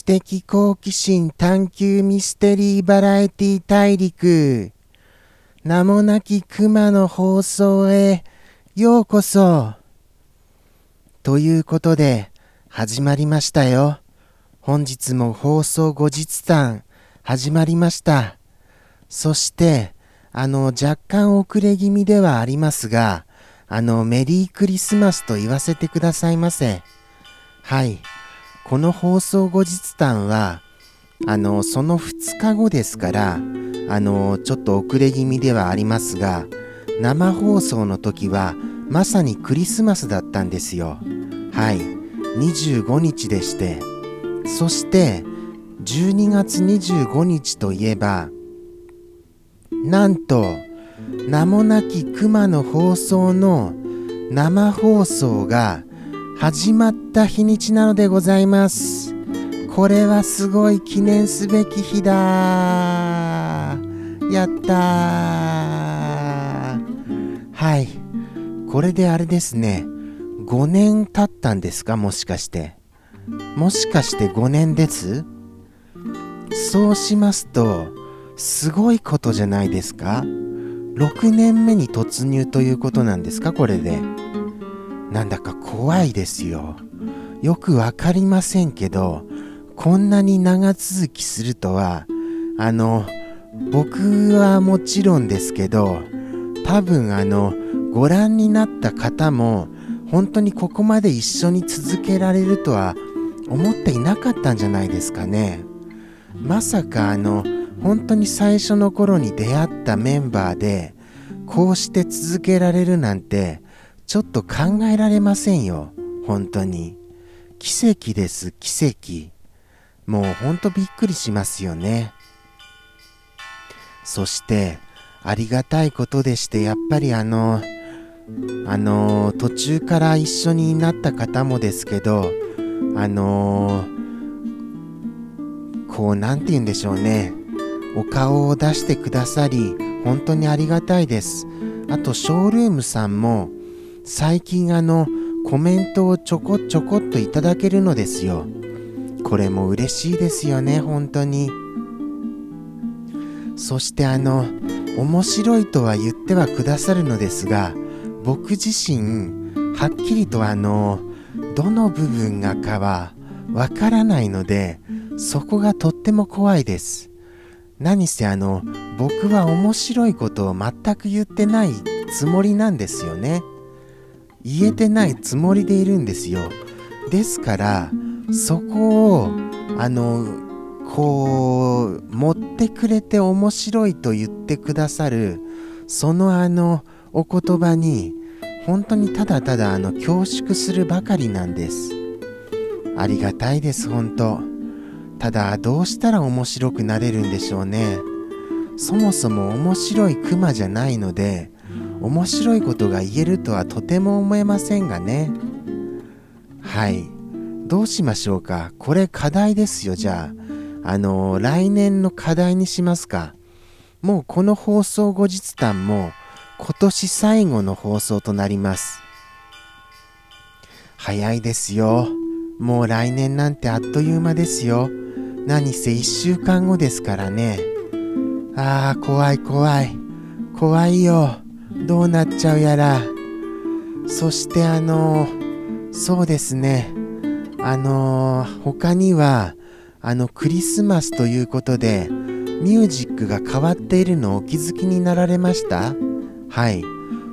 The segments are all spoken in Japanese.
知的好奇心探求ミステリーバラエティ大陸。名もなき熊の放送へようこそ。ということで始まりましたよ。本日も放送後日談始まりました。そしてあの若干遅れ気味ではありますがあのメリークリスマスと言わせてくださいませ。はい。この放送後日談はあのその2日後ですからあのちょっと遅れ気味ではありますが生放送の時はまさにクリスマスだったんですよ。はい。25日でして。そして12月25日といえばなんと名もなき熊の放送の生放送が始まった日にちなのでございます。これはすごい記念すべき日だ。やったはい。これであれですね。5年経ったんですか？もしかして。もしかして5年です？そうしますとすごいことじゃないですか？6年目に突入ということなんですか？これで。なんだか怖いですよ。よくわかりませんけど、こんなに長続きするとは、あの、僕はもちろんですけど、多分あの、ご覧になった方も、本当にここまで一緒に続けられるとは思っていなかったんじゃないですかね。まさかあの、本当に最初の頃に出会ったメンバーで、こうして続けられるなんて、ちょっと考えられませんよ。本当に。奇跡です、奇跡。もうほんとびっくりしますよね。そして、ありがたいことでして、やっぱりあの、あの、途中から一緒になった方もですけど、あのこう、なんて言うんでしょうね。お顔を出してくださり、本当にありがたいです。あと、ショールームさんも、最近あのコメントをちょこちょこっといただけるのですよ。これも嬉しいですよね本当に。そしてあの面白いとは言ってはくださるのですが僕自身はっきりとあのどの部分がかはわからないのでそこがとっても怖いです。何せあの僕は面白いことを全く言ってないつもりなんですよね。言えてないつもりでいるんですよ。ですからそこをあのこう持ってくれて面白いと言ってくださるそのあのお言葉に本当にただただあの恐縮するばかりなんです。ありがたいです本当。ただどうしたら面白くなれるんでしょうね。そもそも面白いクマじゃないので面白いことが言えるとはとても思えませんがね。はい。どうしましょうか？これ課題ですよじゃあ。あのー、来年の課題にしますか。もうこの放送後日談も今年最後の放送となります。早いですよ。もう来年なんてあっという間ですよ。何せ1週間後ですからね。ああ怖い怖い。怖いよ。どうなっちゃうやら。そしてあのそうですね。あの他にはあのクリスマスということでミュージックが変わっているのをお気づきになられました？はい。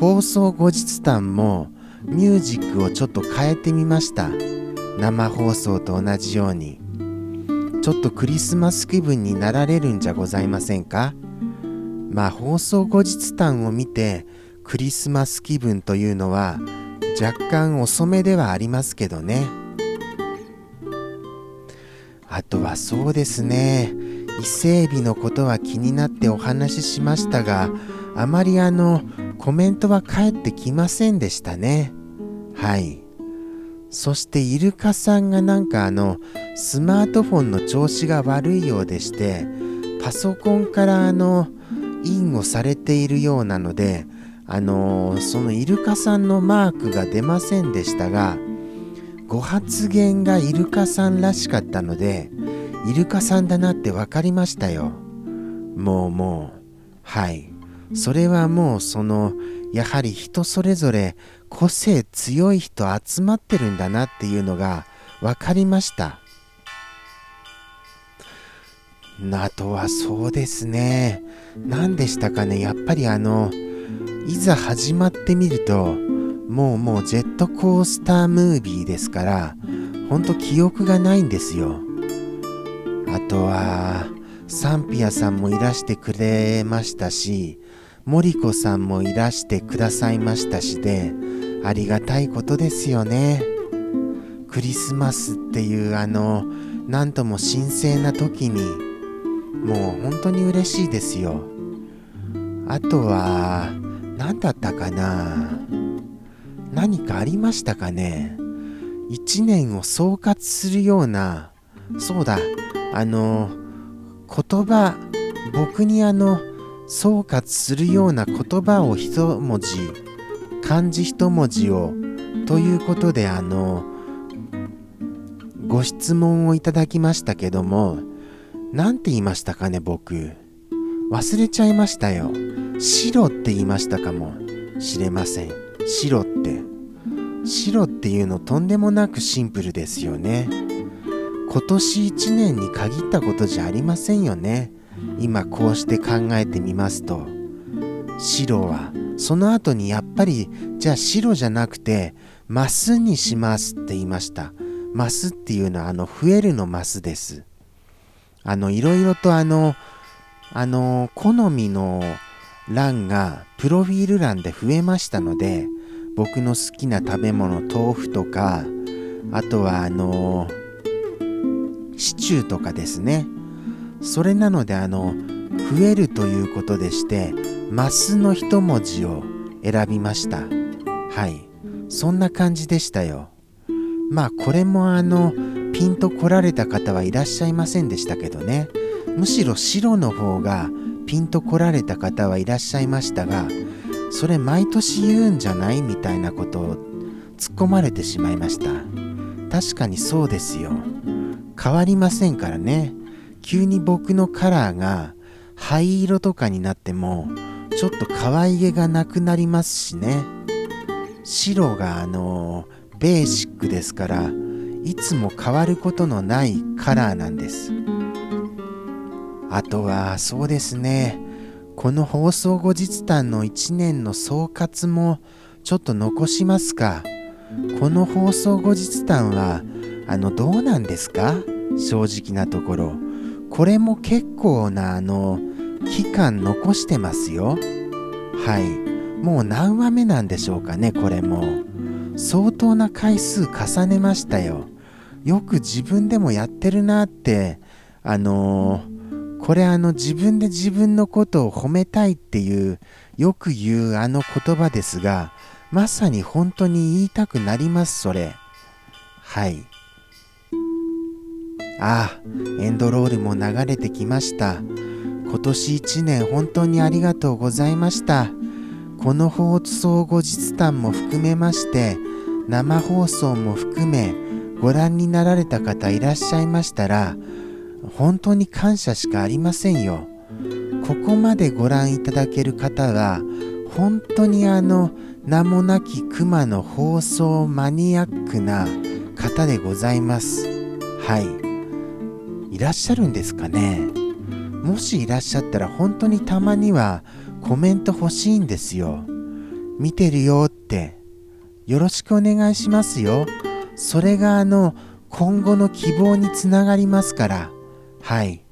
放送後日談もミュージックをちょっと変えてみました。生放送と同じように。ちょっとクリスマス気分になられるんじゃございませんか？まあ放送後日談を見てクリスマス気分というのは若干遅めではありますけどね。あとはそうですね。伊勢エビのことは気になってお話ししましたがあまりあのコメントは返ってきませんでしたね。はい。そしてイルカさんがなんかあのスマートフォンの調子が悪いようでしてパソコンからあのインをされているようなので、あのー、そのイルカさんのマークが出ませんでしたが、ご発言がイルカさんらしかったので、イルカさんだなって分かりましたよ。もうもうはい。それはもうそのやはり人それぞれ個性強い人集まってるんだなっていうのが分かりました。あとはそうですね。何でしたかね。やっぱりあのいざ始まってみるともうもうジェットコースタームービーですからほんと記憶がないんですよ。あとはサンピアさんもいらしてくれましたし森子さんもいらしてくださいましたしでありがたいことですよね。クリスマスっていうあのなんとも神聖な時にもう本当に嬉しいですよ。あとは何だったかな。何かありましたかね。一年を総括するようなそうだあの言葉僕にあの総括するような言葉を一文字漢字一文字をということであのご質問をいただきましたけども何て言いましたかね僕。忘れちゃいましたよ。白って言いましたかも。しれません。白って。白っていうのとんでもなくシンプルですよね。今年1年に限ったことじゃありませんよね。今こうして考えてみますと。白は。その後にやっぱりじゃあ白じゃなくてマスにしますって言いました。マスっていうのはあの増えるのマスです。あのいろいろとあのあの好みの欄がプロフィール欄で増えましたので僕の好きな食べ物豆腐とかあとはあのシチューとかですね。それなのであの増えるということでしてマスの一文字を選びました。はい。そんな感じでしたよ。まあこれもあのピンと来られた方はいらっしゃいませんでしたけどね。むしろ白の方がピンと来られた方はいらっしゃいましたがそれ毎年言うんじゃないみたいなことを突っ込まれてしまいました。確かにそうですよ。変わりませんからね。急に僕のカラーが灰色とかになってもちょっと可愛げがなくなりますしね。白があのベーシックですからいつも変わることのないカラーなんです。あとはそうですね。この放送後日談の1年の総括もちょっと残しますか。この放送後日談はあのどうなんですか？正直なところ。これも結構なあの期間残してますよ。はい。もう何話目なんでしょうかねこれも。相当な回数重ねましたよ。よく自分でもやってるなってあのーこれあの自分で自分のことを褒めたいっていうよく言うあの言葉ですがまさに本当に言いたくなりますそれ。はい。ああエンドロールも流れてきました。今年1年本当にありがとうございました。この放送後日談も含めまして生放送も含めご覧になられた方いらっしゃいましたら本当に感謝しかありませんよ。ここまでご覧いただける方は本当にあの名もなき熊の放送マニアックな方でございます。はい。いらっしゃるんですかね？もしいらっしゃったら本当にたまにはコメント欲しいんですよ。見てるよって。よろしくお願いしますよ。それがあの今後の希望につながりますから。はい。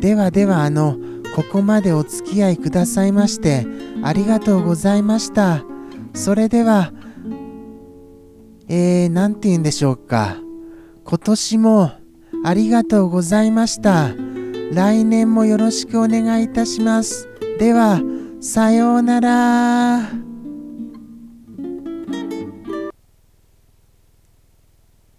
ではではあの、ここまでお付き合いくださいましてありがとうございました。それでは、えー、なんて言うんでしょうか。今年もありがとうございました。来年もよろしくお願いいたします。では、さようなら。